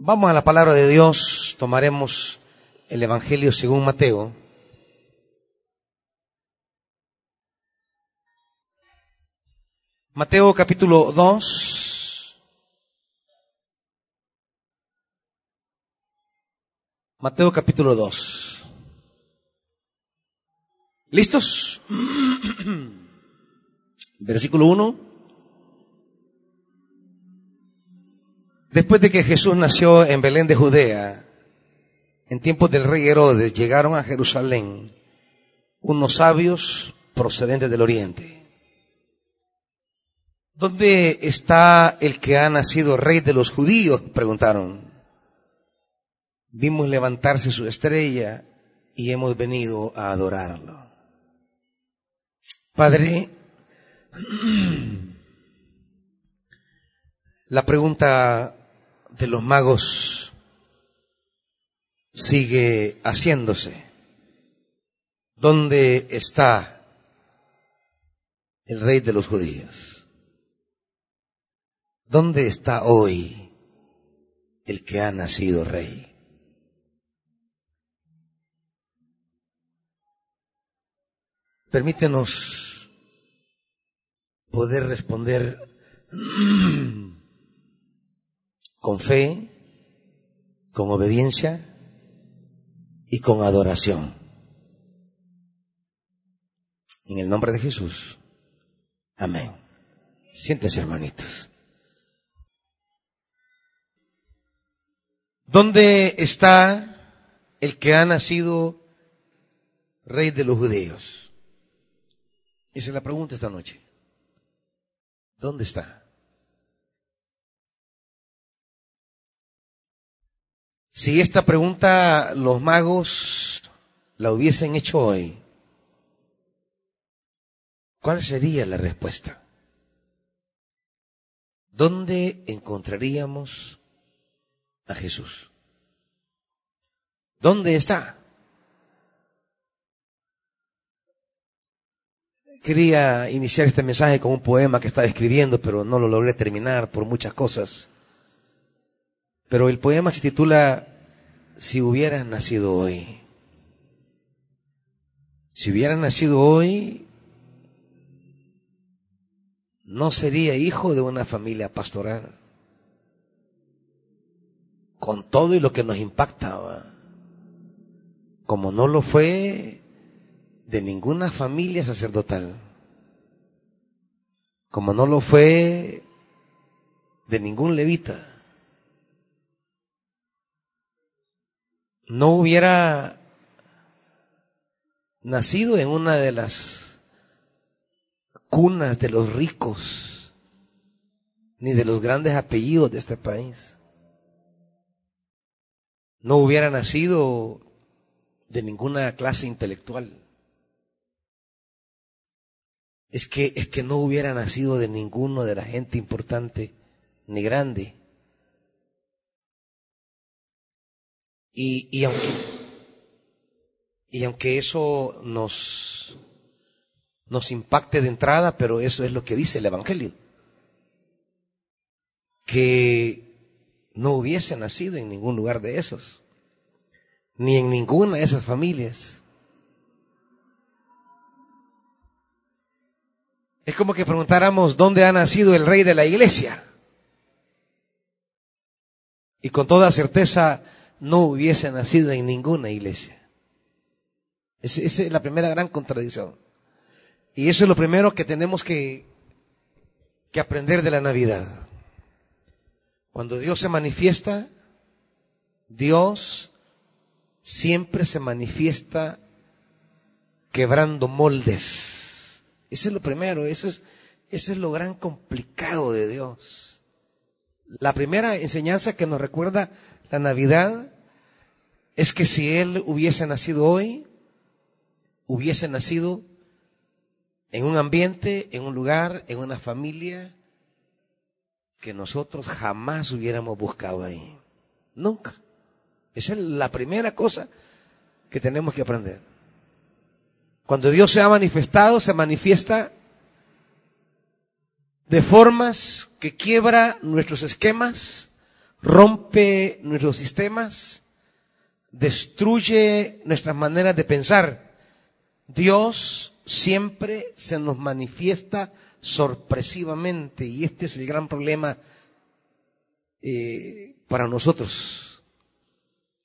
Vamos a la palabra de Dios, tomaremos el Evangelio según Mateo. Mateo capítulo 2. Mateo capítulo 2. ¿Listos? Versículo 1. Después de que Jesús nació en Belén de Judea, en tiempos del rey Herodes, llegaron a Jerusalén unos sabios procedentes del oriente. ¿Dónde está el que ha nacido rey de los judíos? preguntaron. Vimos levantarse su estrella y hemos venido a adorarlo. Padre, la pregunta de los magos sigue haciéndose. ¿Dónde está el rey de los judíos? ¿Dónde está hoy el que ha nacido rey? Permítenos poder responder con fe, con obediencia y con adoración. En el nombre de Jesús. Amén. Siéntese, hermanitos. ¿Dónde está el que ha nacido rey de los judíos? Esa es la pregunta esta noche. ¿Dónde está? Si esta pregunta los magos la hubiesen hecho hoy, ¿cuál sería la respuesta? ¿Dónde encontraríamos a Jesús? ¿Dónde está? Quería iniciar este mensaje con un poema que estaba escribiendo, pero no lo logré terminar por muchas cosas. Pero el poema se titula Si hubieras nacido hoy. Si hubieras nacido hoy, no sería hijo de una familia pastoral. Con todo y lo que nos impactaba. Como no lo fue de ninguna familia sacerdotal. Como no lo fue de ningún levita. No hubiera nacido en una de las cunas de los ricos, ni de los grandes apellidos de este país. No hubiera nacido de ninguna clase intelectual. Es que, es que no hubiera nacido de ninguno de la gente importante ni grande. Y, y, aunque, y aunque eso nos, nos impacte de entrada, pero eso es lo que dice el Evangelio, que no hubiese nacido en ningún lugar de esos, ni en ninguna de esas familias. Es como que preguntáramos dónde ha nacido el rey de la iglesia. Y con toda certeza no hubiese nacido en ninguna iglesia. Esa es la primera gran contradicción. Y eso es lo primero que tenemos que, que aprender de la Navidad. Cuando Dios se manifiesta, Dios siempre se manifiesta quebrando moldes. Eso es lo primero, eso es, eso es lo gran complicado de Dios. La primera enseñanza que nos recuerda la Navidad es que si Él hubiese nacido hoy, hubiese nacido en un ambiente, en un lugar, en una familia que nosotros jamás hubiéramos buscado ahí. Nunca. Esa es la primera cosa que tenemos que aprender. Cuando Dios se ha manifestado, se manifiesta de formas que quiebra nuestros esquemas, rompe nuestros sistemas, destruye nuestras maneras de pensar. Dios siempre se nos manifiesta sorpresivamente y este es el gran problema eh, para nosotros,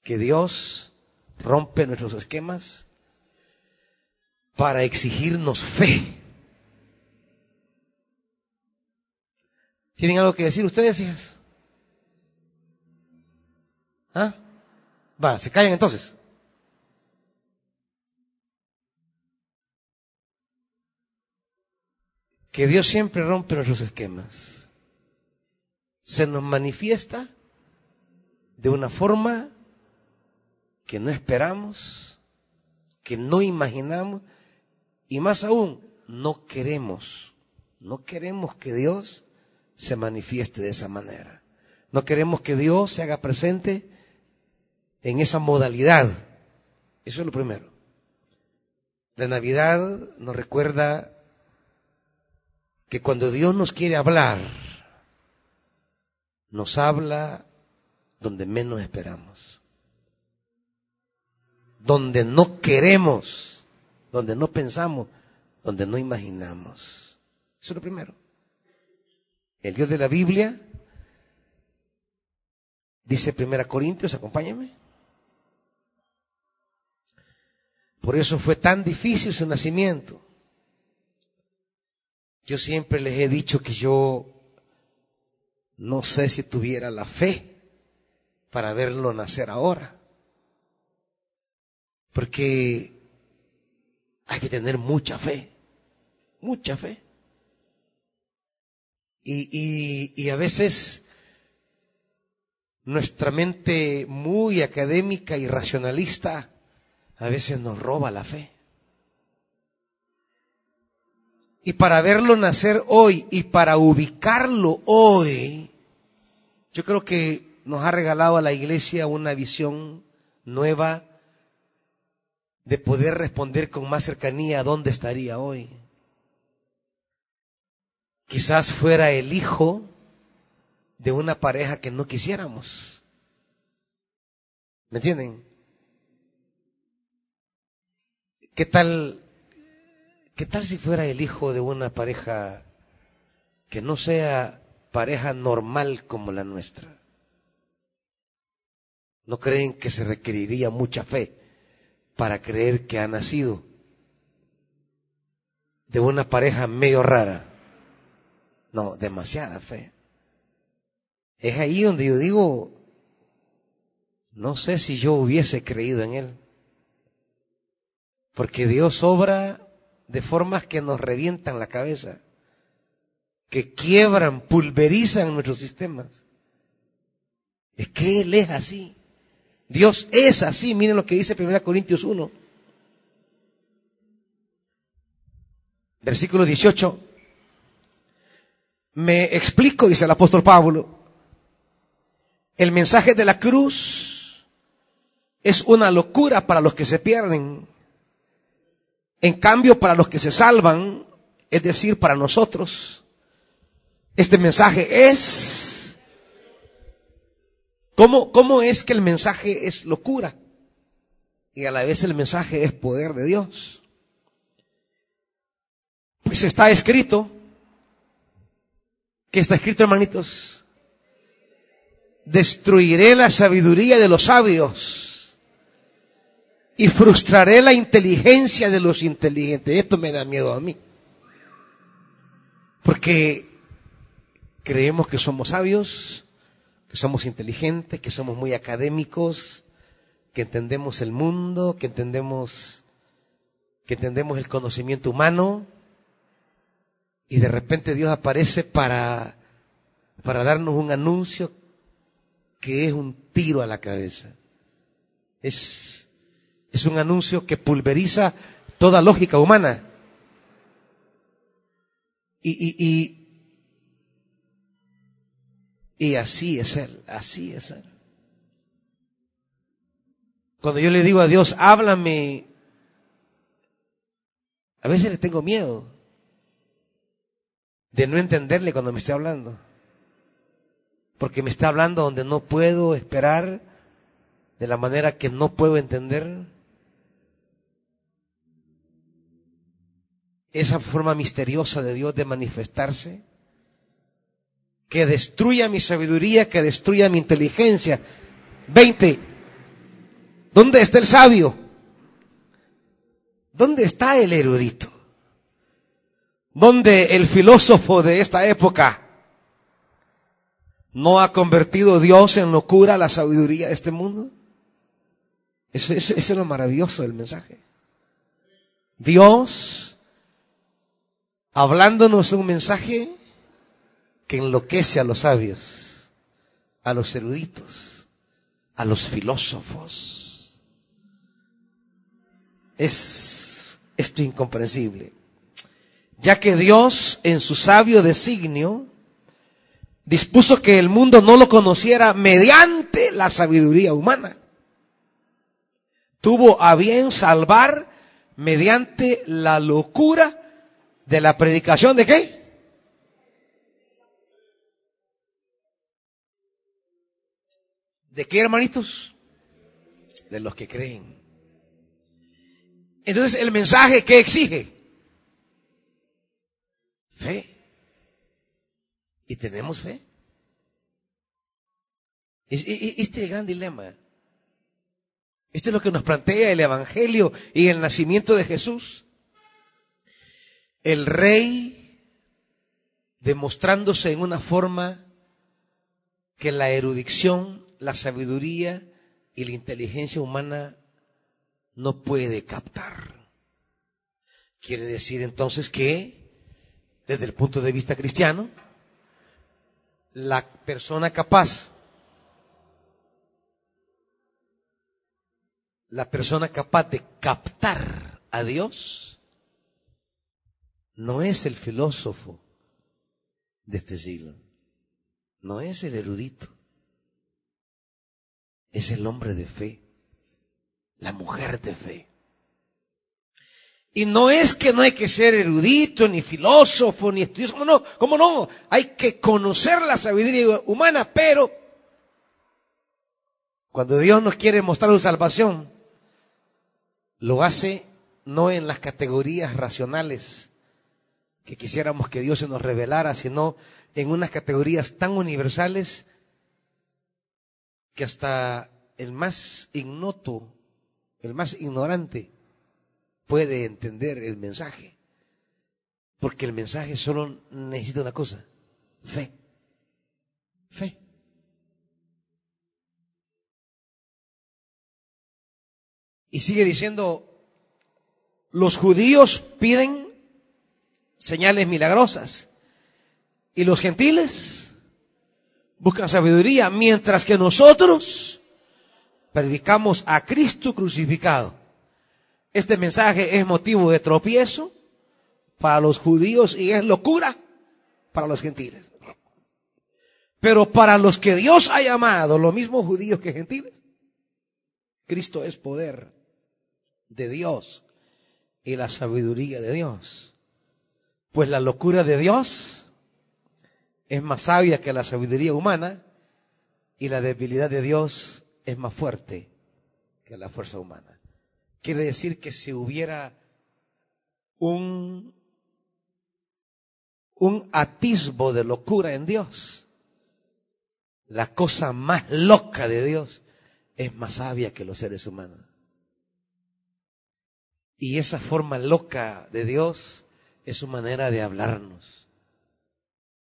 que Dios rompe nuestros esquemas para exigirnos fe. ¿Tienen algo que decir ustedes, hijas? ¿Ah? Va, se callan entonces. Que Dios siempre rompe nuestros esquemas. Se nos manifiesta de una forma que no esperamos, que no imaginamos y más aún, no queremos, no queremos que Dios se manifieste de esa manera. No queremos que Dios se haga presente en esa modalidad. Eso es lo primero. La Navidad nos recuerda que cuando Dios nos quiere hablar, nos habla donde menos esperamos, donde no queremos, donde no pensamos, donde no imaginamos. Eso es lo primero. El Dios de la Biblia dice Primera Corintios, acompáñame. Por eso fue tan difícil su nacimiento. Yo siempre les he dicho que yo no sé si tuviera la fe para verlo nacer ahora. Porque hay que tener mucha fe, mucha fe. Y, y, y a veces nuestra mente muy académica y racionalista a veces nos roba la fe. Y para verlo nacer hoy y para ubicarlo hoy, yo creo que nos ha regalado a la iglesia una visión nueva de poder responder con más cercanía a dónde estaría hoy. Quizás fuera el hijo de una pareja que no quisiéramos. ¿Me entienden? ¿Qué tal, qué tal si fuera el hijo de una pareja que no sea pareja normal como la nuestra? ¿No creen que se requeriría mucha fe para creer que ha nacido de una pareja medio rara? No, demasiada fe. Es ahí donde yo digo, no sé si yo hubiese creído en él. Porque Dios obra de formas que nos revientan la cabeza, que quiebran, pulverizan nuestros sistemas. Es que Él es así. Dios es así. Miren lo que dice 1 Corintios 1. Versículo 18. Me explico, dice el apóstol Pablo. El mensaje de la cruz es una locura para los que se pierden en cambio, para los que se salvan, es decir, para nosotros, este mensaje es... ¿Cómo, ¿Cómo es que el mensaje es locura? Y a la vez el mensaje es poder de Dios. Pues está escrito, ¿qué está escrito hermanitos? Destruiré la sabiduría de los sabios y frustraré la inteligencia de los inteligentes. Esto me da miedo a mí. Porque creemos que somos sabios, que somos inteligentes, que somos muy académicos, que entendemos el mundo, que entendemos, que entendemos el conocimiento humano, y de repente Dios aparece para, para darnos un anuncio que es un tiro a la cabeza. Es es un anuncio que pulveriza toda lógica humana. Y, y, y, y así es Él, así es Él. Cuando yo le digo a Dios, háblame, a veces le tengo miedo de no entenderle cuando me esté hablando. porque me está hablando donde no puedo esperar, de la manera que no puedo entender. Esa forma misteriosa de Dios de manifestarse, que destruya mi sabiduría, que destruya mi inteligencia. Veinte. ¿Dónde está el sabio? ¿Dónde está el erudito? ¿Dónde el filósofo de esta época no ha convertido Dios en locura la sabiduría de este mundo? Ese, es lo maravilloso del mensaje. Dios hablándonos un mensaje que enloquece a los sabios, a los eruditos, a los filósofos. Es esto incomprensible. Ya que Dios, en su sabio designio, dispuso que el mundo no lo conociera mediante la sabiduría humana. Tuvo a bien salvar mediante la locura de la predicación de qué? ¿De qué, hermanitos? De los que creen. Entonces, el mensaje que exige fe. ¿Y tenemos fe? Este es el gran dilema. Esto es lo que nos plantea el Evangelio y el nacimiento de Jesús. El rey demostrándose en una forma que la erudición, la sabiduría y la inteligencia humana no puede captar. Quiere decir entonces que, desde el punto de vista cristiano, la persona capaz, la persona capaz de captar a Dios, no es el filósofo de este siglo, no es el erudito, es el hombre de fe, la mujer de fe. Y no es que no hay que ser erudito, ni filósofo, ni estudioso, ¿cómo no? ¿Cómo no? Hay que conocer la sabiduría humana, pero cuando Dios nos quiere mostrar su salvación, lo hace no en las categorías racionales que quisiéramos que Dios se nos revelara, sino en unas categorías tan universales que hasta el más ignoto, el más ignorante, puede entender el mensaje. Porque el mensaje solo necesita una cosa, fe. Fe. Y sigue diciendo, los judíos piden señales milagrosas y los gentiles buscan sabiduría, mientras que nosotros predicamos a Cristo crucificado. Este mensaje es motivo de tropiezo para los judíos y es locura para los gentiles. Pero para los que Dios ha llamado, los mismos judíos que gentiles, Cristo es poder de Dios y la sabiduría de Dios. Pues la locura de Dios es más sabia que la sabiduría humana y la debilidad de Dios es más fuerte que la fuerza humana. Quiere decir que si hubiera un, un atisbo de locura en Dios, la cosa más loca de Dios es más sabia que los seres humanos. Y esa forma loca de Dios es su manera de hablarnos.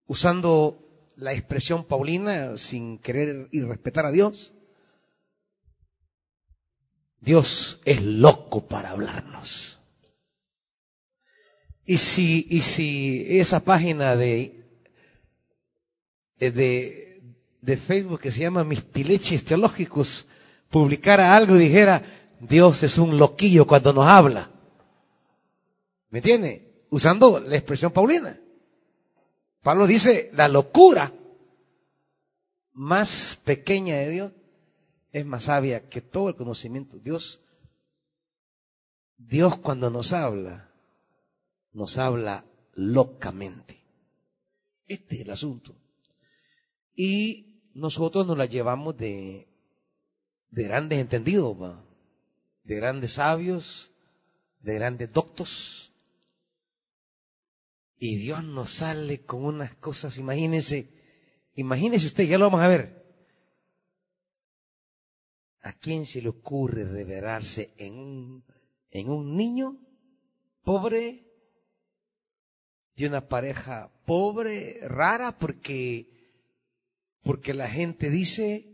Usando la expresión paulina sin querer y respetar a Dios, Dios es loco para hablarnos. Y si, y si esa página de, de, Facebook que se llama Mis Tileches Teológicos publicara algo y dijera, Dios es un loquillo cuando nos habla. ¿Me entiende? Usando la expresión paulina. Pablo dice, la locura más pequeña de Dios es más sabia que todo el conocimiento. Dios, Dios cuando nos habla, nos habla locamente. Este es el asunto. Y nosotros nos la llevamos de, de grandes entendidos, de grandes sabios, de grandes doctos. Y Dios nos sale con unas cosas, imagínense, imagínense usted, ya lo vamos a ver. ¿A quién se le ocurre revelarse en un, en un niño pobre, de una pareja pobre, rara, porque, porque la gente dice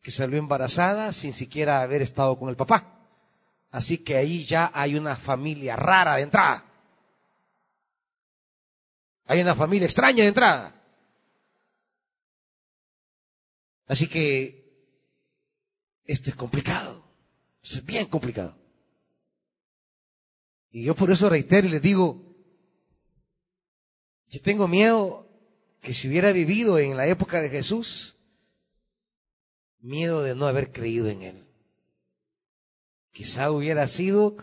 que salió embarazada sin siquiera haber estado con el papá. Así que ahí ya hay una familia rara de entrada. Hay una familia extraña de entrada. Así que esto es complicado. es bien complicado. Y yo por eso reitero y les digo, yo tengo miedo que si hubiera vivido en la época de Jesús, miedo de no haber creído en Él. Quizá hubiera sido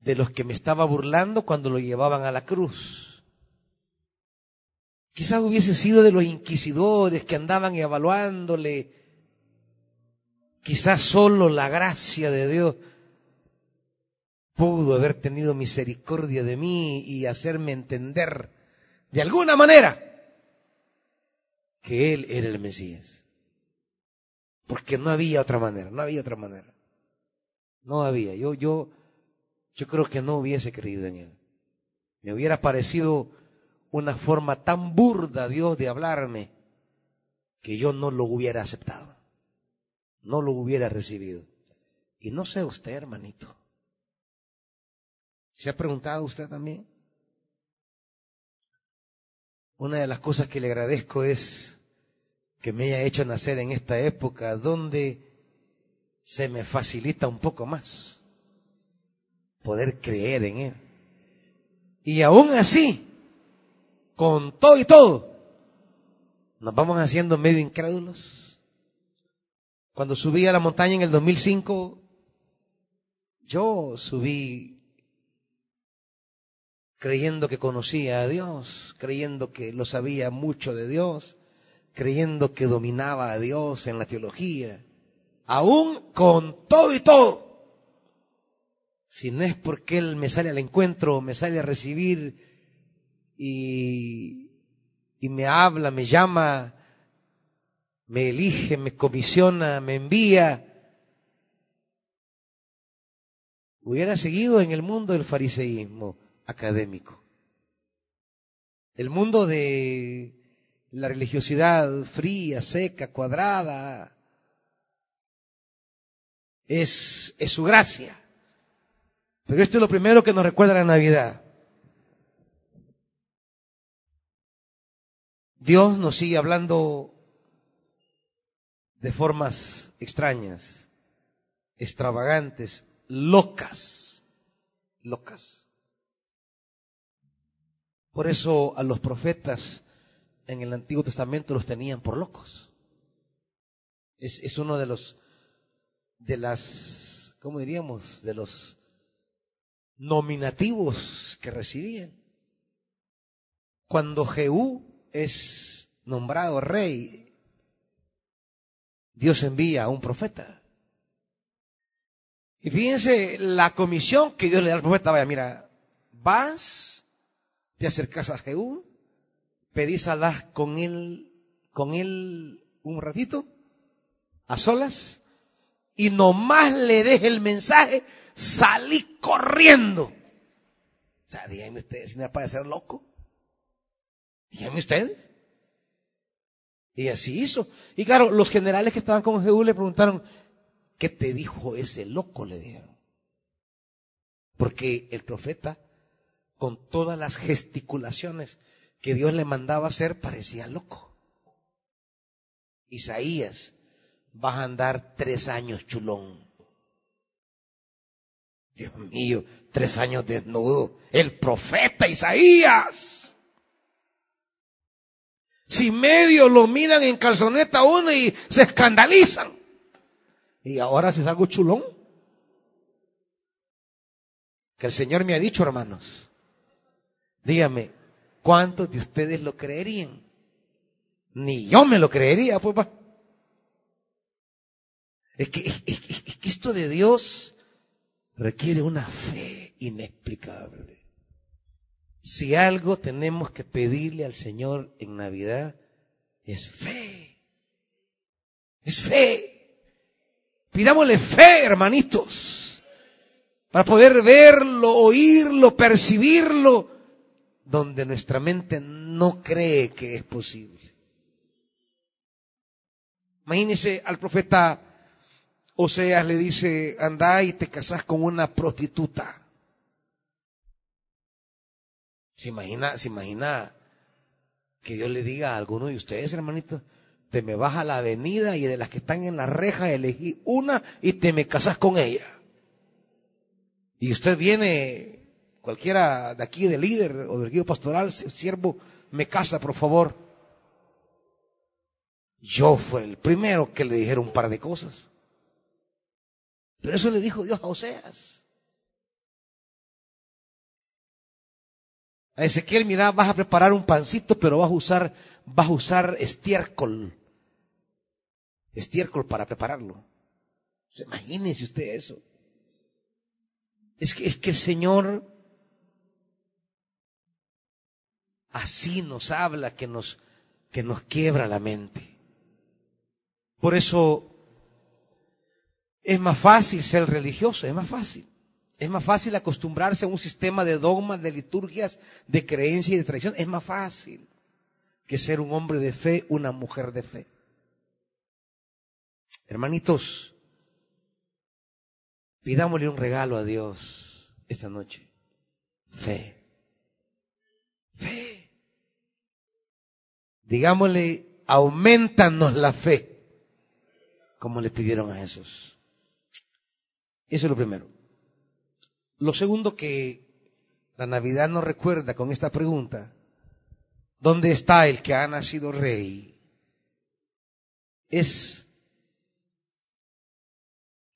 de los que me estaba burlando cuando lo llevaban a la cruz. Quizá hubiese sido de los inquisidores que andaban evaluándole. Quizás solo la gracia de Dios pudo haber tenido misericordia de mí y hacerme entender de alguna manera que Él era el Mesías. Porque no había otra manera, no había otra manera. No había. Yo, yo, yo creo que no hubiese creído en Él. Me hubiera parecido una forma tan burda, Dios, de hablarme, que yo no lo hubiera aceptado. No lo hubiera recibido. Y no sé usted, hermanito. ¿Se ha preguntado usted también? Una de las cosas que le agradezco es que me haya hecho nacer en esta época donde se me facilita un poco más poder creer en Él. Y aún así, con todo y todo, nos vamos haciendo medio incrédulos. Cuando subí a la montaña en el 2005, yo subí creyendo que conocía a Dios, creyendo que lo sabía mucho de Dios, creyendo que dominaba a Dios en la teología, aún con todo y todo. Si no es porque Él me sale al encuentro, me sale a recibir y, y me habla, me llama, me elige, me comisiona, me envía, hubiera seguido en el mundo del fariseísmo académico. El mundo de la religiosidad fría, seca, cuadrada, es, es su gracia. Pero esto es lo primero que nos recuerda la Navidad. Dios nos sigue hablando de formas extrañas, extravagantes, locas, locas. Por eso a los profetas en el Antiguo Testamento los tenían por locos. Es, es uno de los de las, ¿cómo diríamos? De los nominativos que recibían. Cuando Jehú es nombrado rey, Dios envía a un profeta. Y fíjense la comisión que Dios le da al profeta. Vaya, mira, vas, te acercas a Jehú, pedís a con él, con él un ratito, a solas, y nomás le deje el mensaje, salí corriendo. O sea, díganme ustedes, si me para ser loco. Díganme ustedes. Y así hizo. Y claro, los generales que estaban con Jehú le preguntaron, ¿qué te dijo ese loco? Le dijeron. Porque el profeta, con todas las gesticulaciones que Dios le mandaba hacer, parecía loco. Isaías vas a andar tres años chulón. Dios mío, tres años desnudo. El profeta Isaías. Si medio lo miran en calzoneta uno y se escandalizan. Y ahora se algo chulón. Que el Señor me ha dicho, hermanos. Dígame, ¿cuántos de ustedes lo creerían? Ni yo me lo creería, pues. Es que, es que esto de Dios requiere una fe inexplicable. Si algo tenemos que pedirle al Señor en Navidad, es fe. Es fe. Pidámosle fe, hermanitos, para poder verlo, oírlo, percibirlo, donde nuestra mente no cree que es posible. Imagínese al profeta Oseas le dice, anda y te casas con una prostituta. ¿Se imagina, se imagina que Dios le diga a alguno de ustedes, hermanitos, te me vas a la avenida y de las que están en la reja elegí una y te me casas con ella. Y usted viene, cualquiera de aquí, de líder o del guío pastoral, siervo, me casa, por favor. Yo fue el primero que le dijeron un par de cosas. Pero eso le dijo Dios a Oseas. A Ezequiel, mira, vas a preparar un pancito, pero vas a usar, vas a usar estiércol. Estiércol para prepararlo. Imagínese usted eso. Es que, es que el Señor así nos habla, que nos, que nos quiebra la mente. Por eso es más fácil ser religioso, es más fácil. Es más fácil acostumbrarse a un sistema de dogmas, de liturgias, de creencia y de tradición. Es más fácil que ser un hombre de fe, una mujer de fe. Hermanitos, pidámosle un regalo a Dios esta noche. Fe. Fe. Digámosle, aumentanos la fe, como le pidieron a Jesús. Eso es lo primero. Lo segundo que la Navidad nos recuerda con esta pregunta, ¿dónde está el que ha nacido rey? Es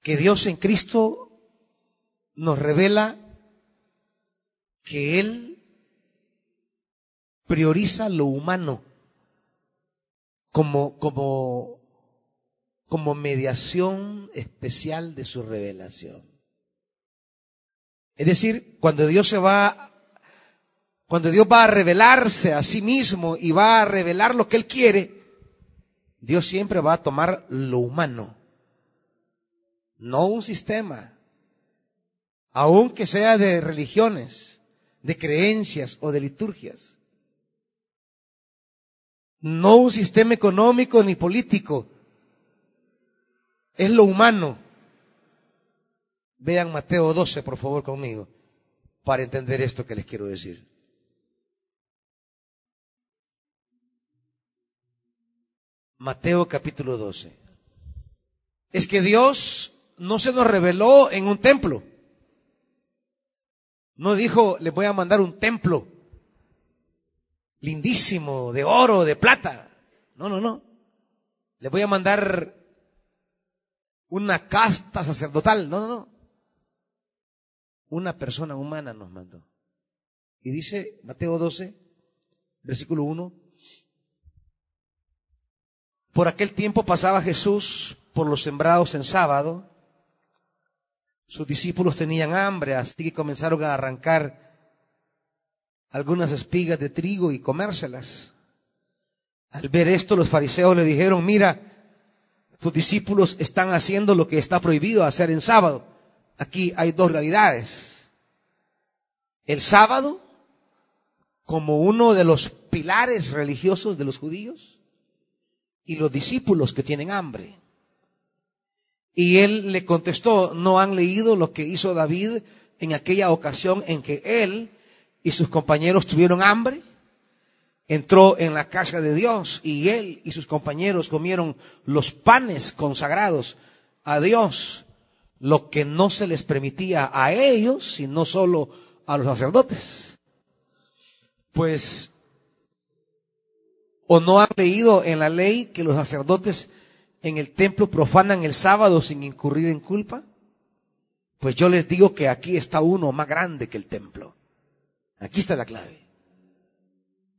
que Dios en Cristo nos revela que Él prioriza lo humano como, como como mediación especial de su revelación. Es decir, cuando Dios se va, cuando Dios va a revelarse a sí mismo y va a revelar lo que Él quiere, Dios siempre va a tomar lo humano, no un sistema, aunque sea de religiones, de creencias o de liturgias. No un sistema económico ni político, es lo humano. Vean Mateo 12, por favor, conmigo, para entender esto que les quiero decir. Mateo capítulo 12. Es que Dios no se nos reveló en un templo. No dijo, les voy a mandar un templo lindísimo, de oro, de plata. No, no, no. Les voy a mandar una casta sacerdotal. No, no, no. Una persona humana nos mandó. Y dice Mateo 12, versículo 1. Por aquel tiempo pasaba Jesús por los sembrados en sábado. Sus discípulos tenían hambre, así que comenzaron a arrancar algunas espigas de trigo y comérselas. Al ver esto, los fariseos le dijeron, mira, tus discípulos están haciendo lo que está prohibido hacer en sábado. Aquí hay dos realidades. El sábado como uno de los pilares religiosos de los judíos y los discípulos que tienen hambre. Y él le contestó, ¿no han leído lo que hizo David en aquella ocasión en que él y sus compañeros tuvieron hambre? entró en la casa de Dios y él y sus compañeros comieron los panes consagrados a Dios, lo que no se les permitía a ellos, sino solo a los sacerdotes. Pues, ¿o no han leído en la ley que los sacerdotes en el templo profanan el sábado sin incurrir en culpa? Pues yo les digo que aquí está uno más grande que el templo. Aquí está la clave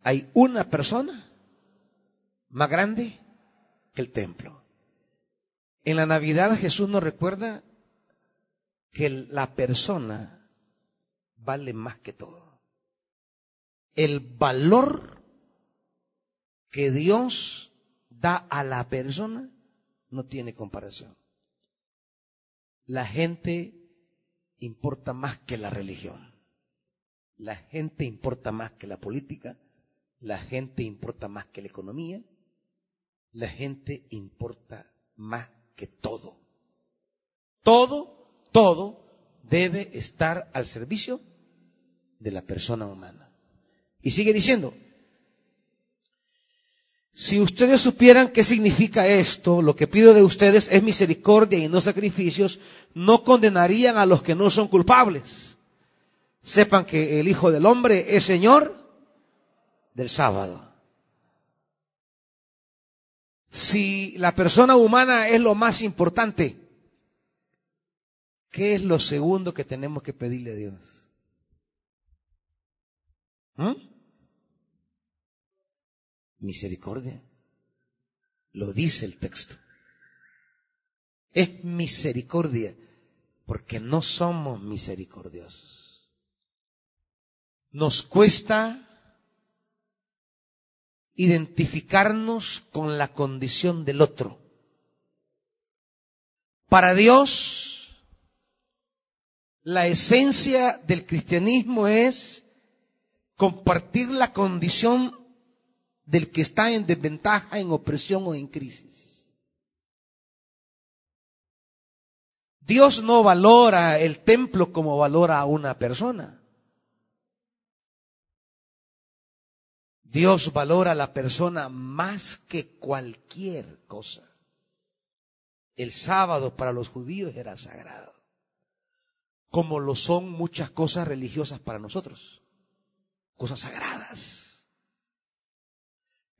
hay una persona más grande que el templo. En la Navidad Jesús nos recuerda que la persona vale más que todo. El valor que Dios da a la persona no tiene comparación. La gente importa más que la religión. La gente importa más que la política. La gente importa más que la economía. La gente importa más que todo. Todo, todo debe estar al servicio de la persona humana. Y sigue diciendo, si ustedes supieran qué significa esto, lo que pido de ustedes es misericordia y no sacrificios, no condenarían a los que no son culpables. Sepan que el Hijo del Hombre es Señor del sábado. Si la persona humana es lo más importante, ¿qué es lo segundo que tenemos que pedirle a Dios? ¿Mm? Misericordia. Lo dice el texto. Es misericordia, porque no somos misericordiosos. Nos cuesta identificarnos con la condición del otro. Para Dios, la esencia del cristianismo es compartir la condición del que está en desventaja, en opresión o en crisis. Dios no valora el templo como valora a una persona. Dios valora a la persona más que cualquier cosa. El sábado para los judíos era sagrado, como lo son muchas cosas religiosas para nosotros, cosas sagradas.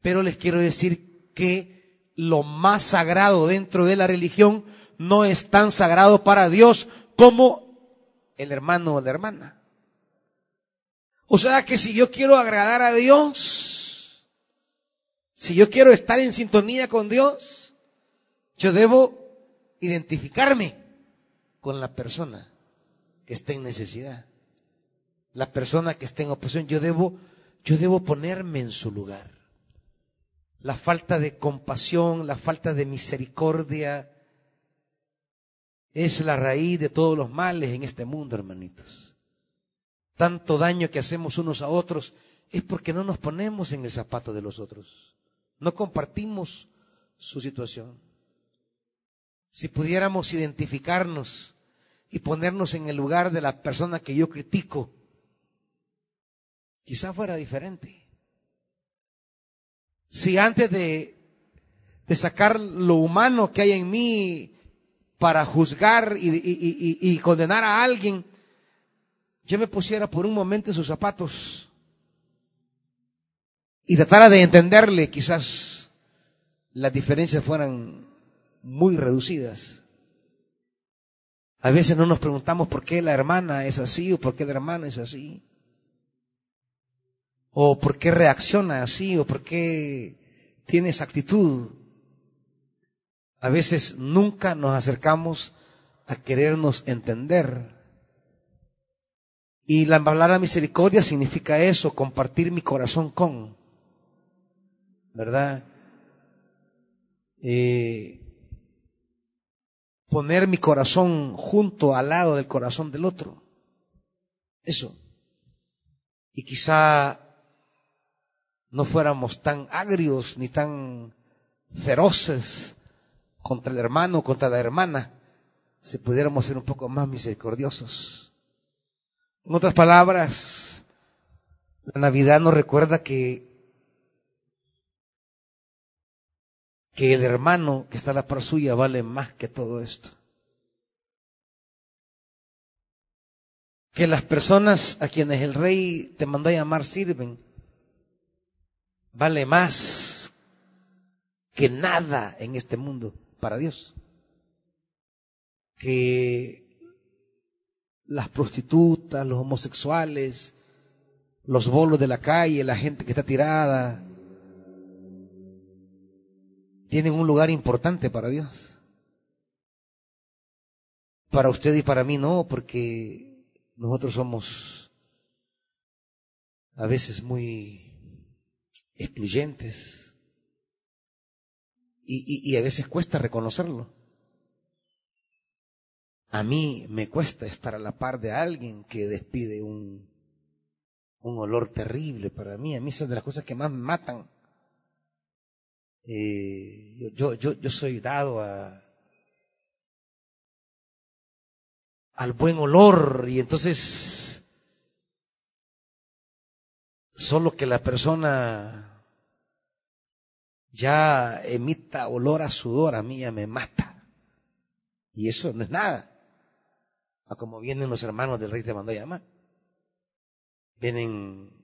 Pero les quiero decir que lo más sagrado dentro de la religión no es tan sagrado para Dios como el hermano o la hermana. O sea que si yo quiero agradar a Dios, si yo quiero estar en sintonía con Dios, yo debo identificarme con la persona que está en necesidad, la persona que está en opresión. Yo debo, yo debo ponerme en su lugar la falta de compasión, la falta de misericordia, es la raíz de todos los males en este mundo, hermanitos. Tanto daño que hacemos unos a otros es porque no nos ponemos en el zapato de los otros. No compartimos su situación. Si pudiéramos identificarnos y ponernos en el lugar de la persona que yo critico, quizá fuera diferente. Si antes de, de sacar lo humano que hay en mí para juzgar y, y, y, condenar a alguien, yo me pusiera por un momento en sus zapatos y tratara de entenderle, quizás las diferencias fueran muy reducidas. A veces no nos preguntamos por qué la hermana es así o por qué el hermano es así o por qué reacciona así, o por qué tiene esa actitud. A veces nunca nos acercamos a querernos entender. Y la palabra misericordia significa eso, compartir mi corazón con, ¿verdad? Eh, poner mi corazón junto al lado del corazón del otro. Eso. Y quizá no fuéramos tan agrios ni tan feroces contra el hermano, contra la hermana, si pudiéramos ser un poco más misericordiosos. En otras palabras, la Navidad nos recuerda que, que el hermano que está a la par suya vale más que todo esto. Que las personas a quienes el rey te mandó a llamar sirven vale más que nada en este mundo para Dios. Que las prostitutas, los homosexuales, los bolos de la calle, la gente que está tirada, tienen un lugar importante para Dios. Para usted y para mí no, porque nosotros somos a veces muy excluyentes y, a veces cuesta reconocerlo. A mí me cuesta estar a la par de alguien que despide un, olor terrible para mí. A mí es de las cosas que más me matan. Eh, yo, yo, yo soy dado a, al buen olor y entonces solo que la persona ya emita olor a sudor a mí ya me mata. Y eso no es nada. A como vienen los hermanos del rey te mandó a llamar. Vienen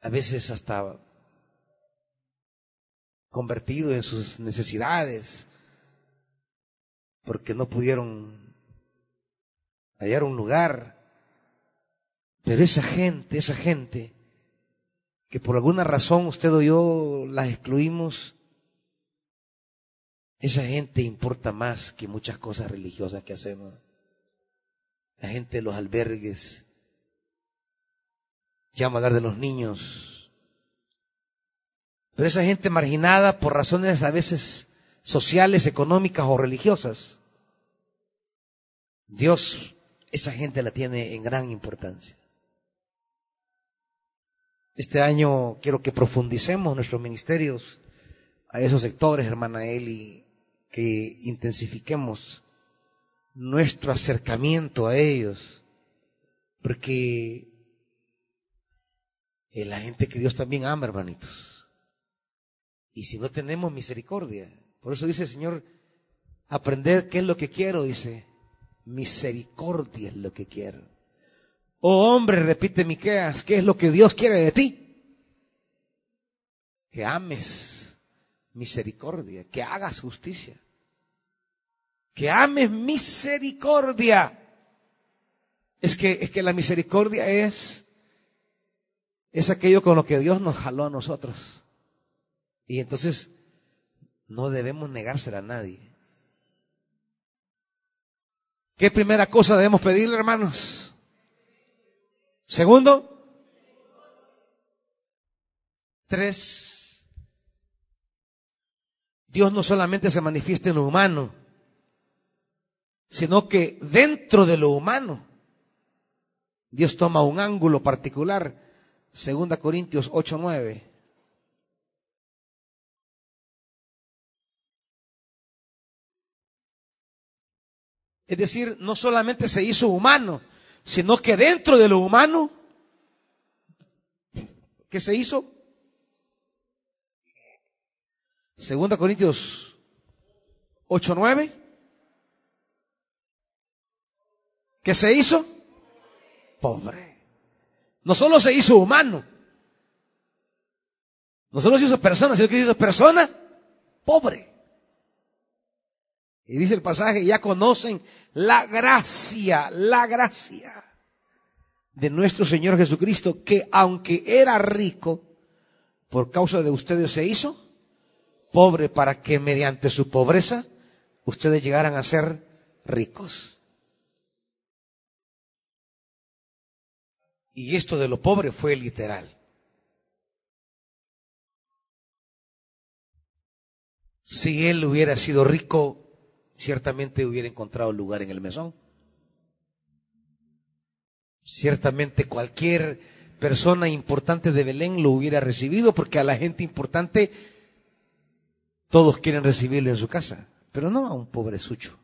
a veces hasta convertidos en sus necesidades, porque no pudieron hallar un lugar. Pero esa gente, esa gente, que por alguna razón usted o yo las excluimos, esa gente importa más que muchas cosas religiosas que hacemos. La gente de los albergues, llama hablar de los niños. Pero esa gente marginada por razones a veces sociales, económicas o religiosas, Dios, esa gente la tiene en gran importancia. Este año quiero que profundicemos nuestros ministerios a esos sectores, hermana Eli, que intensifiquemos nuestro acercamiento a ellos, porque es la gente que Dios también ama, hermanitos. Y si no tenemos misericordia, por eso dice el Señor, aprender qué es lo que quiero, dice, misericordia es lo que quiero. Oh hombre, repite Miqueas, ¿qué es lo que Dios quiere de ti? Que ames misericordia, que hagas justicia, que ames misericordia. Es que, es que la misericordia es es aquello con lo que Dios nos jaló a nosotros. Y entonces no debemos negársela a nadie. ¿Qué primera cosa debemos pedirle, hermanos? Segundo, tres, Dios no solamente se manifiesta en lo humano, sino que dentro de lo humano, Dios toma un ángulo particular Segunda Corintios 8, 9. Es decir, no solamente se hizo humano, sino que dentro de lo humano, ¿qué se hizo? Segunda Corintios 8, 9. ¿Qué se hizo? Pobre. No solo se hizo humano, no solo se hizo persona, sino que se hizo persona pobre. Y dice el pasaje, ya conocen la gracia, la gracia de nuestro Señor Jesucristo, que aunque era rico, por causa de ustedes se hizo pobre para que mediante su pobreza ustedes llegaran a ser ricos. Y esto de lo pobre fue literal. Si él hubiera sido rico, ciertamente hubiera encontrado lugar en el mesón. Ciertamente cualquier persona importante de Belén lo hubiera recibido porque a la gente importante todos quieren recibirlo en su casa, pero no a un pobre sucho.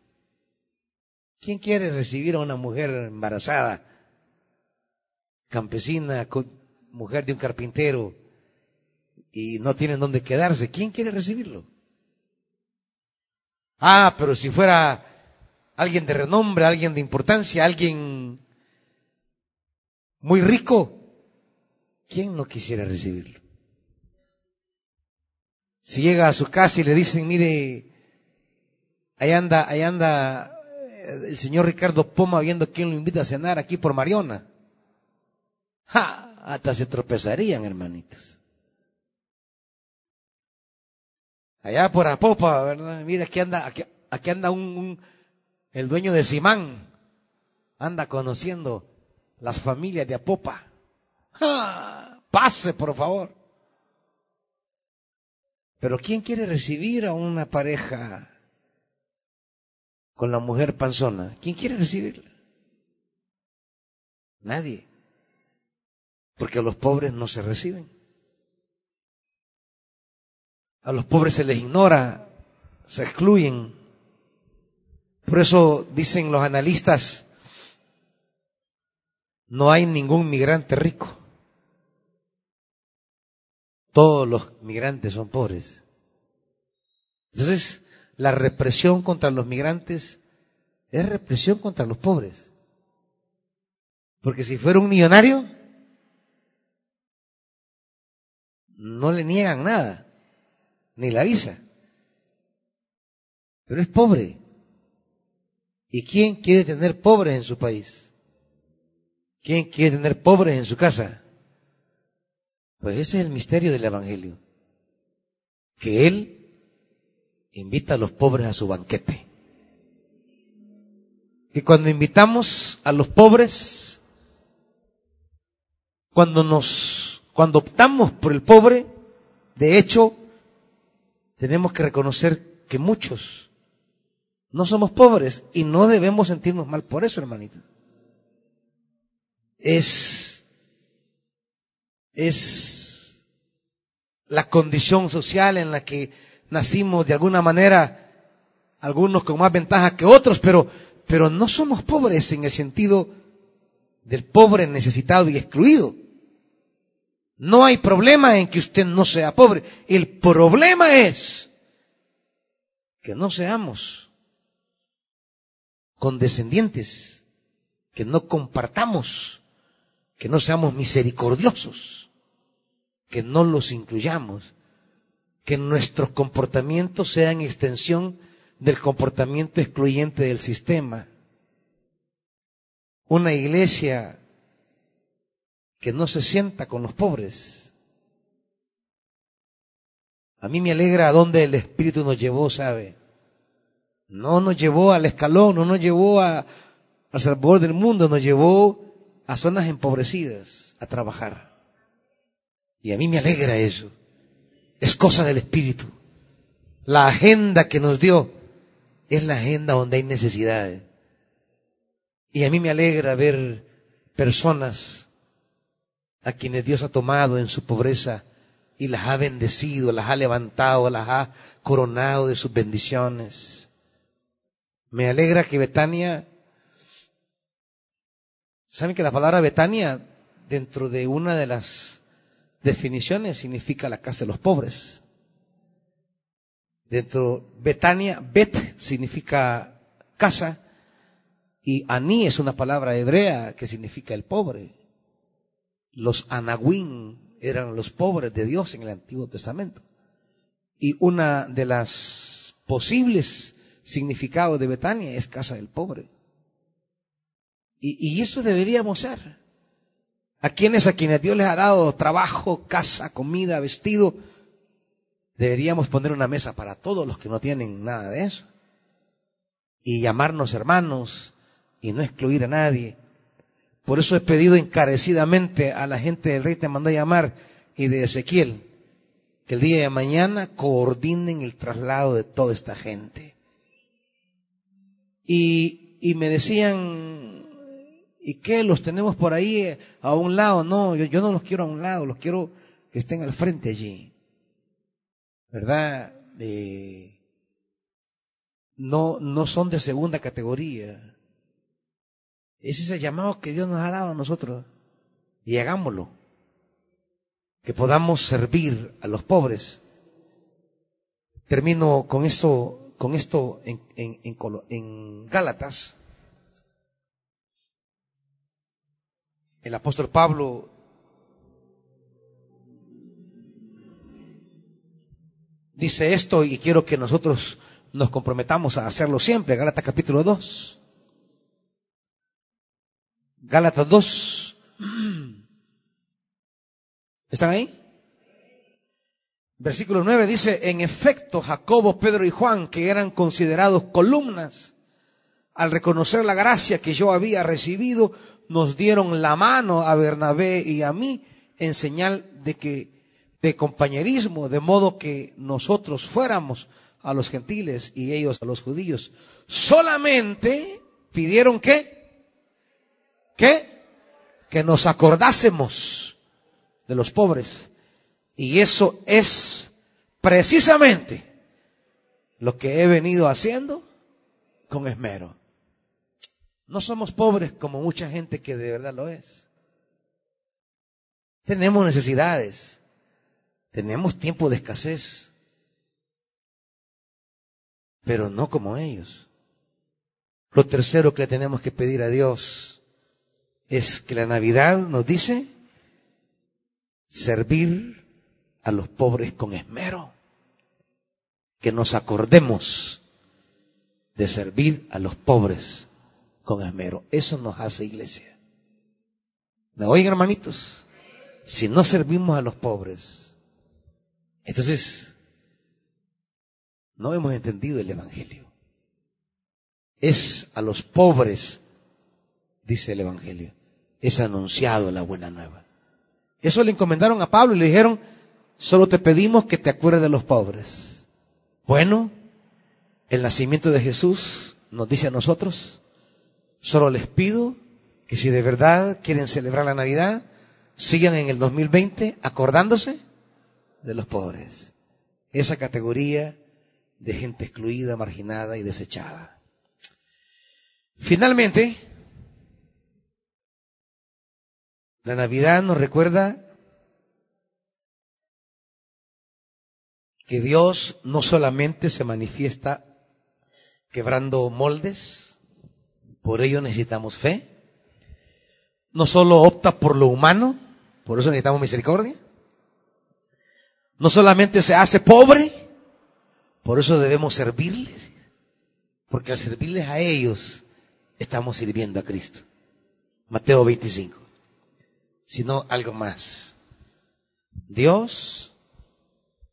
¿Quién quiere recibir a una mujer embarazada campesina, mujer de un carpintero, y no tienen dónde quedarse, ¿quién quiere recibirlo? Ah, pero si fuera alguien de renombre, alguien de importancia, alguien muy rico, ¿quién no quisiera recibirlo? Si llega a su casa y le dicen, mire, ahí anda, ahí anda eh, el señor Ricardo Poma viendo quién lo invita a cenar aquí por Mariona. ¡Ja! Hasta se tropezarían, hermanitos. Allá por Apopa, ¿verdad? Mira, aquí anda, aquí, aquí anda un, el dueño de Simán. Anda conociendo las familias de Apopa. Pase, por favor. Pero ¿quién quiere recibir a una pareja con la mujer panzona? ¿Quién quiere recibirla? Nadie. Porque a los pobres no se reciben. A los pobres se les ignora, se excluyen. Por eso dicen los analistas, no hay ningún migrante rico. Todos los migrantes son pobres. Entonces, la represión contra los migrantes es represión contra los pobres. Porque si fuera un millonario, no le niegan nada ni la visa. Pero es pobre. ¿Y quién quiere tener pobres en su país? ¿Quién quiere tener pobres en su casa? Pues ese es el misterio del Evangelio. Que Él invita a los pobres a su banquete. Que cuando invitamos a los pobres, cuando nos, cuando optamos por el pobre, de hecho, tenemos que reconocer que muchos no somos pobres y no debemos sentirnos mal por eso, hermanito. Es, es la condición social en la que nacimos de alguna manera, algunos con más ventaja que otros, pero, pero no somos pobres en el sentido del pobre necesitado y excluido. No hay problema en que usted no sea pobre. El problema es que no seamos condescendientes, que no compartamos, que no seamos misericordiosos, que no los incluyamos, que nuestros comportamientos sean extensión del comportamiento excluyente del sistema. Una iglesia que no se sienta con los pobres. A mí me alegra a dónde el Espíritu nos llevó, ¿sabe? No nos llevó al escalón, no nos llevó a, al Salvador del mundo, nos llevó a zonas empobrecidas a trabajar. Y a mí me alegra eso. Es cosa del Espíritu. La agenda que nos dio es la agenda donde hay necesidades. Y a mí me alegra ver personas a quienes Dios ha tomado en su pobreza y las ha bendecido, las ha levantado, las ha coronado de sus bendiciones. Me alegra que Betania, ¿saben que la palabra Betania dentro de una de las definiciones significa la casa de los pobres? Dentro Betania, Bet significa casa y Aní es una palabra hebrea que significa el pobre. Los anahuín eran los pobres de Dios en el Antiguo Testamento. Y una de las posibles significados de Betania es casa del pobre. Y, y eso deberíamos ser. A quienes a quienes Dios les ha dado trabajo, casa, comida, vestido, deberíamos poner una mesa para todos los que no tienen nada de eso. Y llamarnos hermanos y no excluir a nadie por eso he pedido encarecidamente a la gente del rey te mandó a llamar y de Ezequiel que el día de mañana coordinen el traslado de toda esta gente. Y, y me decían, ¿y qué? ¿Los tenemos por ahí eh, a un lado? No, yo, yo no los quiero a un lado, los quiero que estén al frente allí. ¿Verdad? Eh, no, no son de segunda categoría. Ese es el llamado que Dios nos ha dado a nosotros. Y hagámoslo. Que podamos servir a los pobres. Termino con esto, con esto en, en, Gálatas. El apóstol Pablo dice esto y quiero que nosotros nos comprometamos a hacerlo siempre. Gálatas capítulo 2. Gálatas 2. ¿Están ahí? Versículo 9 dice, en efecto, Jacobo, Pedro y Juan, que eran considerados columnas, al reconocer la gracia que yo había recibido, nos dieron la mano a Bernabé y a mí en señal de que de compañerismo, de modo que nosotros fuéramos a los gentiles y ellos a los judíos. Solamente pidieron que, ¿qué? Que nos acordásemos de los pobres. Y eso es precisamente lo que he venido haciendo con esmero. No somos pobres como mucha gente que de verdad lo es. Tenemos necesidades. Tenemos tiempo de escasez. Pero no como ellos. Lo tercero que tenemos que pedir a Dios es que la Navidad nos dice servir a los pobres con esmero. Que nos acordemos de servir a los pobres con esmero. Eso nos hace iglesia. ¿Me oyen, hermanitos? Si no servimos a los pobres, entonces no hemos entendido el Evangelio. Es a los pobres, dice el Evangelio, es anunciado la buena nueva. Eso le encomendaron a Pablo y le dijeron, solo te pedimos que te acuerdes de los pobres. Bueno, el nacimiento de Jesús nos dice a nosotros, Solo les pido que si de verdad quieren celebrar la Navidad, sigan en el 2020 acordándose de los pobres. Esa categoría de gente excluida, marginada y desechada. Finalmente, la Navidad nos recuerda que Dios no solamente se manifiesta quebrando moldes, por ello necesitamos fe. No solo opta por lo humano, por eso necesitamos misericordia. No solamente se hace pobre, por eso debemos servirles. Porque al servirles a ellos, estamos sirviendo a Cristo. Mateo 25. Sino algo más. Dios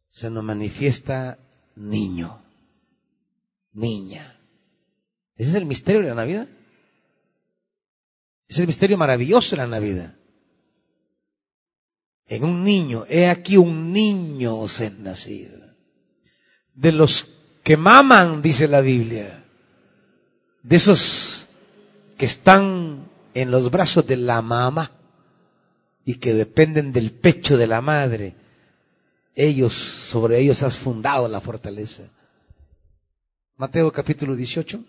se nos manifiesta niño, niña. Ese es el misterio de la Navidad. Es el misterio maravilloso de la Navidad. En un niño, he aquí un niño os es nacido. De los que maman, dice la Biblia. De esos que están en los brazos de la mamá y que dependen del pecho de la madre. Ellos, sobre ellos has fundado la fortaleza. Mateo capítulo 18.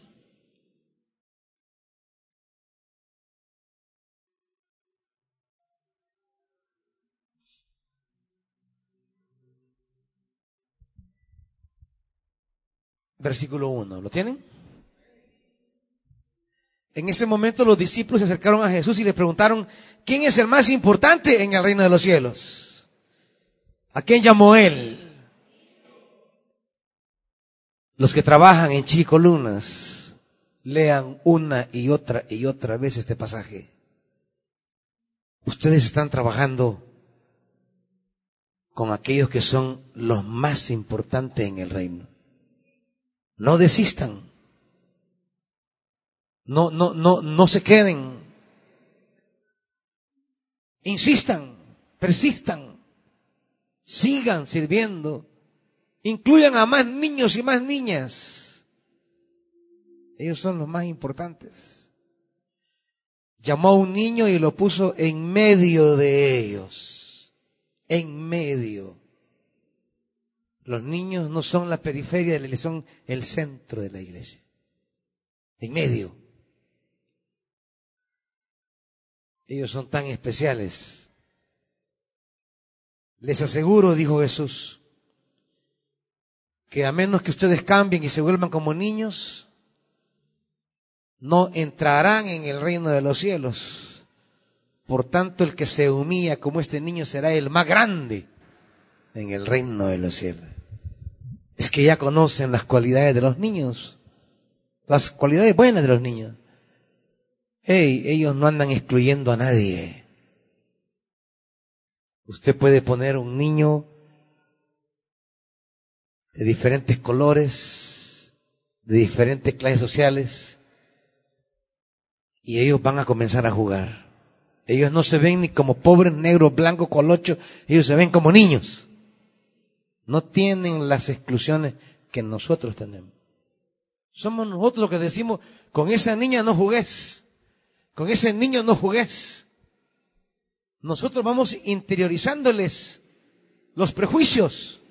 versículo 1. ¿Lo tienen? En ese momento los discípulos se acercaron a Jesús y le preguntaron, ¿quién es el más importante en el reino de los cielos? ¿A quién llamó él? Los que trabajan en chicolumnas, lean una y otra y otra vez este pasaje. Ustedes están trabajando con aquellos que son los más importantes en el reino. No desistan. No, no, no, no se queden. Insistan, persistan, sigan sirviendo, incluyan a más niños y más niñas. Ellos son los más importantes. Llamó a un niño y lo puso en medio de ellos. En medio. Los niños no son la periferia de la iglesia, son el centro de la iglesia. En medio. Ellos son tan especiales. Les aseguro, dijo Jesús, que a menos que ustedes cambien y se vuelvan como niños, no entrarán en el reino de los cielos. Por tanto, el que se humilla como este niño será el más grande en el reino de los cielos es que ya conocen las cualidades de los niños, las cualidades buenas de los niños. Hey, ellos no andan excluyendo a nadie. Usted puede poner un niño de diferentes colores, de diferentes clases sociales, y ellos van a comenzar a jugar. Ellos no se ven ni como pobres, negros, blancos, colochos, ellos se ven como niños. No tienen las exclusiones que nosotros tenemos. Somos nosotros los que decimos, con esa niña no jugues, con ese niño no jugues. Nosotros vamos interiorizándoles los prejuicios,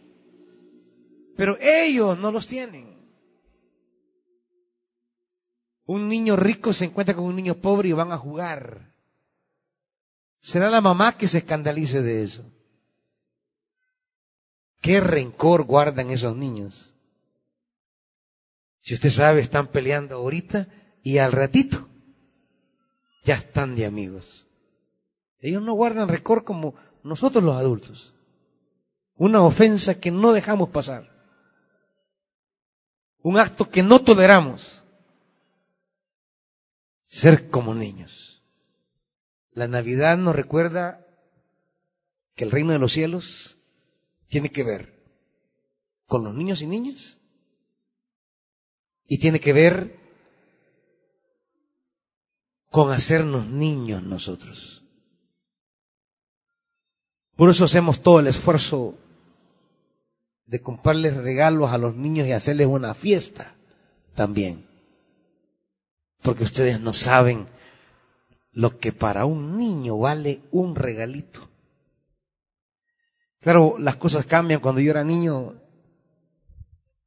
pero ellos no los tienen. Un niño rico se encuentra con un niño pobre y van a jugar. Será la mamá que se escandalice de eso. ¿Qué rencor guardan esos niños? Si usted sabe, están peleando ahorita y al ratito ya están de amigos. Ellos no guardan rencor como nosotros los adultos. Una ofensa que no dejamos pasar. Un acto que no toleramos. Ser como niños. La Navidad nos recuerda que el reino de los cielos tiene que ver con los niños y niñas y tiene que ver con hacernos niños nosotros. Por eso hacemos todo el esfuerzo de comprarles regalos a los niños y hacerles una fiesta también. Porque ustedes no saben lo que para un niño vale un regalito. Claro, las cosas cambian. Cuando yo era niño,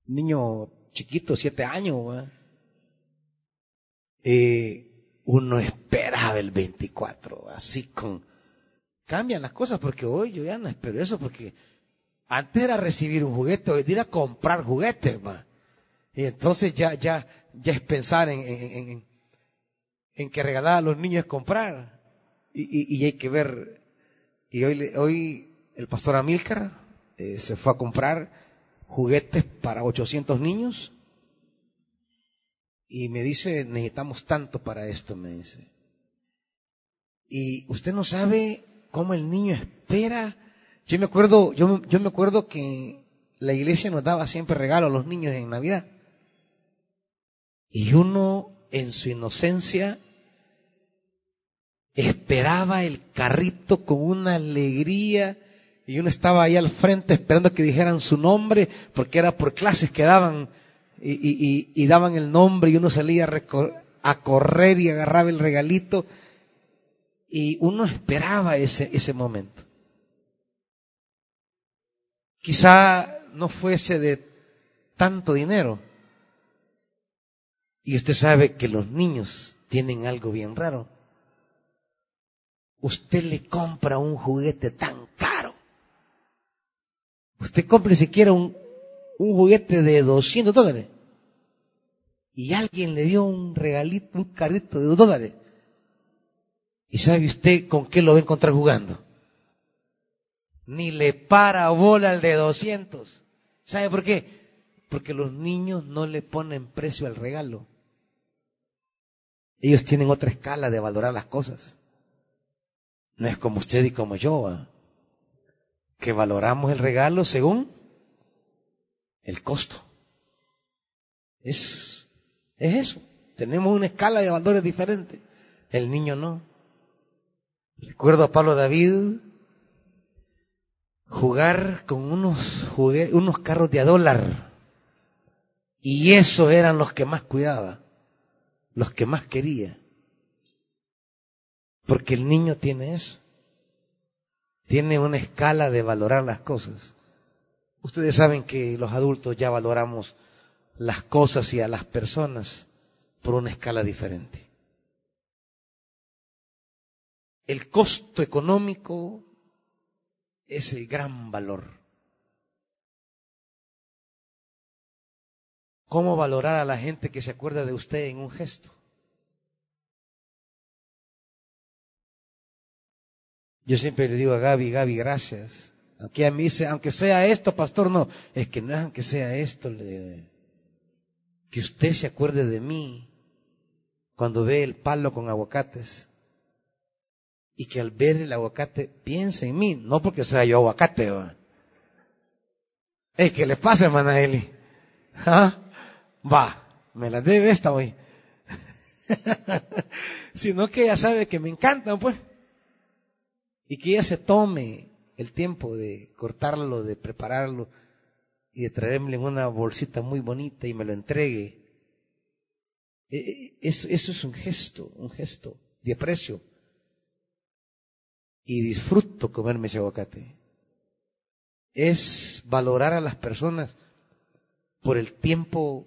niño chiquito, siete años, eh, uno esperaba el 24, así con... Cambian las cosas porque hoy yo ya no espero eso porque antes era recibir un juguete, hoy era comprar juguetes, Y entonces ya, ya, ya es pensar en, en, en, que regalar a los niños es comprar. Y, y, hay que ver. Y hoy, hoy el pastor Amílcar eh, se fue a comprar juguetes para 800 niños y me dice, necesitamos tanto para esto, me dice. Y usted no sabe cómo el niño espera. Yo me acuerdo, yo, yo me acuerdo que la iglesia nos daba siempre regalos a los niños en Navidad. Y uno, en su inocencia, esperaba el carrito con una alegría y uno estaba ahí al frente esperando que dijeran su nombre, porque era por clases que daban y, daban el nombre y uno salía a, correr y agarraba el regalito y uno esperaba ese, ese momento. Quizá no fuese de tanto dinero. Y usted sabe que los niños tienen algo bien raro. Usted le compra un juguete tan caro Usted compre siquiera un, un juguete de 200 dólares. Y alguien le dio un regalito, un carrito de dólares. ¿Y sabe usted con qué lo va a encontrar jugando? Ni le para bola al de 200. ¿Sabe por qué? Porque los niños no le ponen precio al regalo. Ellos tienen otra escala de valorar las cosas. No es como usted y como yo que valoramos el regalo según el costo. Es, es eso. Tenemos una escala de valores diferente. El niño no. Recuerdo a Pablo David jugar con unos, unos carros de a dólar. Y esos eran los que más cuidaba, los que más quería. Porque el niño tiene eso tiene una escala de valorar las cosas. Ustedes saben que los adultos ya valoramos las cosas y a las personas por una escala diferente. El costo económico es el gran valor. ¿Cómo valorar a la gente que se acuerda de usted en un gesto? Yo siempre le digo a Gaby, Gaby, gracias. Aquí a mí dice, aunque sea esto, pastor, no. Es que no es aunque sea esto, que usted se acuerde de mí cuando ve el palo con aguacates. Y que al ver el aguacate piense en mí, no porque sea yo aguacate, Ey, ¿qué le pasa, hermana Eli? ¿Ah? Va, me la debe esta hoy. Sino que ella sabe que me encantan, pues. Y que ella se tome el tiempo de cortarlo, de prepararlo y de traerme en una bolsita muy bonita y me lo entregue. E, e, eso, eso es un gesto, un gesto de aprecio. Y disfruto comerme ese aguacate. Es valorar a las personas por el tiempo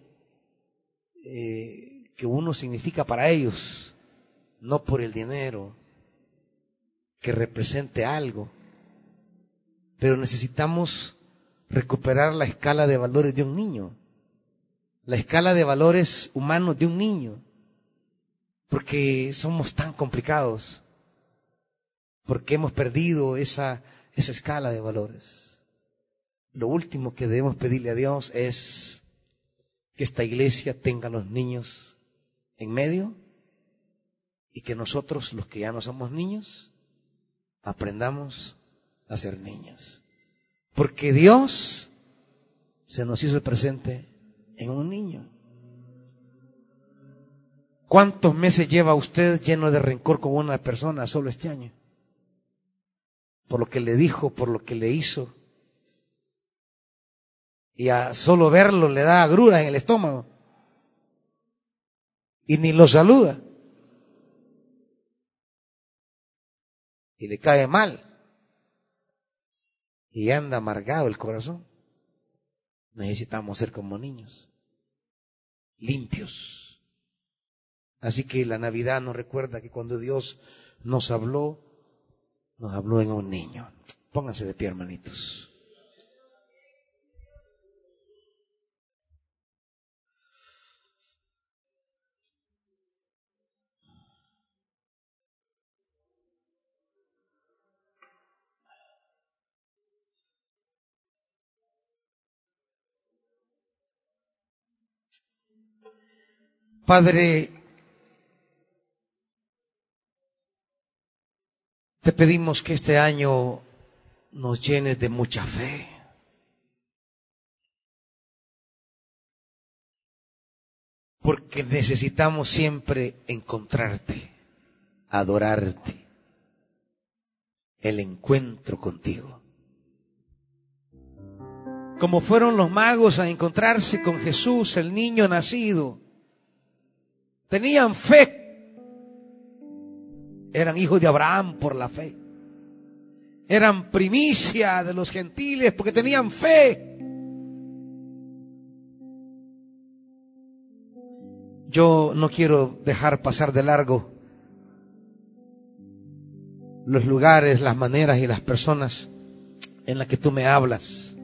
eh, que uno significa para ellos, no por el dinero que represente algo. Pero necesitamos recuperar la escala de valores de un niño, la escala de valores humanos de un niño, porque somos tan complicados, porque hemos perdido esa, esa escala de valores. Lo último que debemos pedirle a Dios es que esta iglesia tenga los niños en medio y que nosotros, los que ya no somos niños, aprendamos a ser niños. Porque Dios se nos hizo presente en un niño. ¿Cuántos meses lleva usted lleno de rencor con una persona solo este año? Por lo que le dijo, por lo que le hizo. Y a solo verlo le da agruras en el estómago. Y ni lo saluda. Y le cae mal y anda amargado el corazón. Necesitamos ser como niños, limpios. Así que la Navidad nos recuerda que cuando Dios nos habló, nos habló en un niño. Pónganse de pie, hermanitos. Padre, te pedimos que este año nos llenes de mucha fe. Porque necesitamos siempre encontrarte, adorarte, el encuentro contigo. Como fueron los magos a encontrarse con Jesús, el niño nacido, Tenían fe. Eran hijos de Abraham por la fe. Eran primicia de los gentiles porque tenían fe. Yo no quiero dejar pasar de largo los lugares, las maneras y las personas en las que tú me hablas.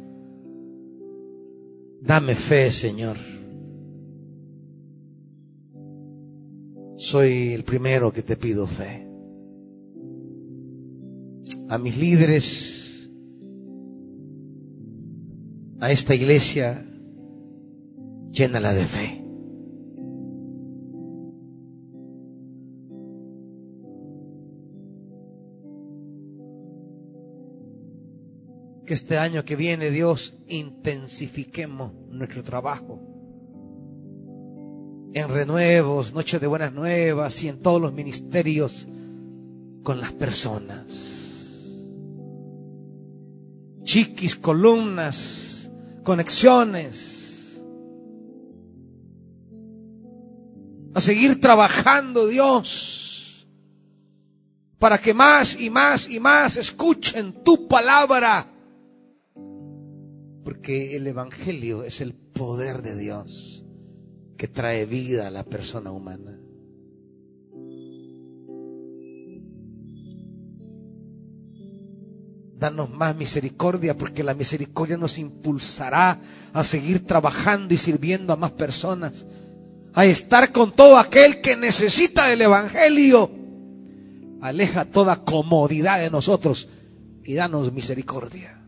Dame fe, Señor. Soy el primero que te pido fe. A mis líderes, a esta iglesia, llénala de fe. Que este año que viene, Dios, intensifiquemos nuestro trabajo en renuevos, noches de buenas nuevas y en todos los ministerios con las personas. Chiquis, columnas, conexiones. A seguir trabajando Dios para que más y más y más escuchen tu palabra. Porque el Evangelio es el poder de Dios que trae vida a la persona humana. Danos más misericordia porque la misericordia nos impulsará a seguir trabajando y sirviendo a más personas, a estar con todo aquel que necesita del Evangelio. Aleja toda comodidad de nosotros y danos misericordia.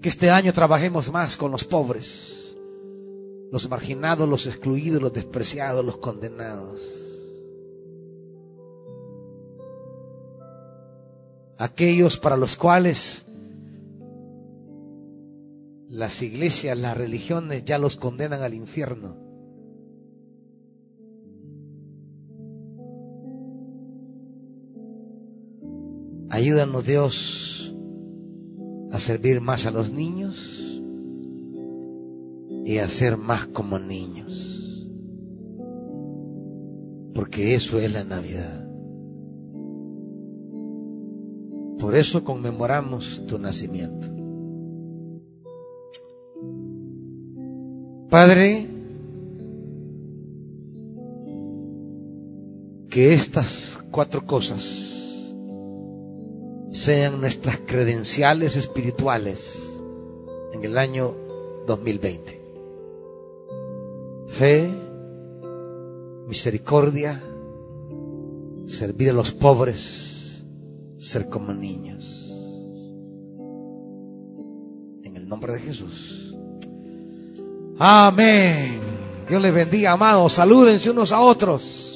Que este año trabajemos más con los pobres, los marginados, los excluidos, los despreciados, los condenados. Aquellos para los cuales las iglesias, las religiones ya los condenan al infierno. Ayúdanos Dios a servir más a los niños y a ser más como niños. Porque eso es la Navidad. Por eso conmemoramos tu nacimiento. Padre, que estas cuatro cosas sean nuestras credenciales espirituales en el año 2020. Fe, misericordia, servir a los pobres, ser como niños. En el nombre de Jesús. Amén. Dios les bendiga, amados. Salúdense unos a otros.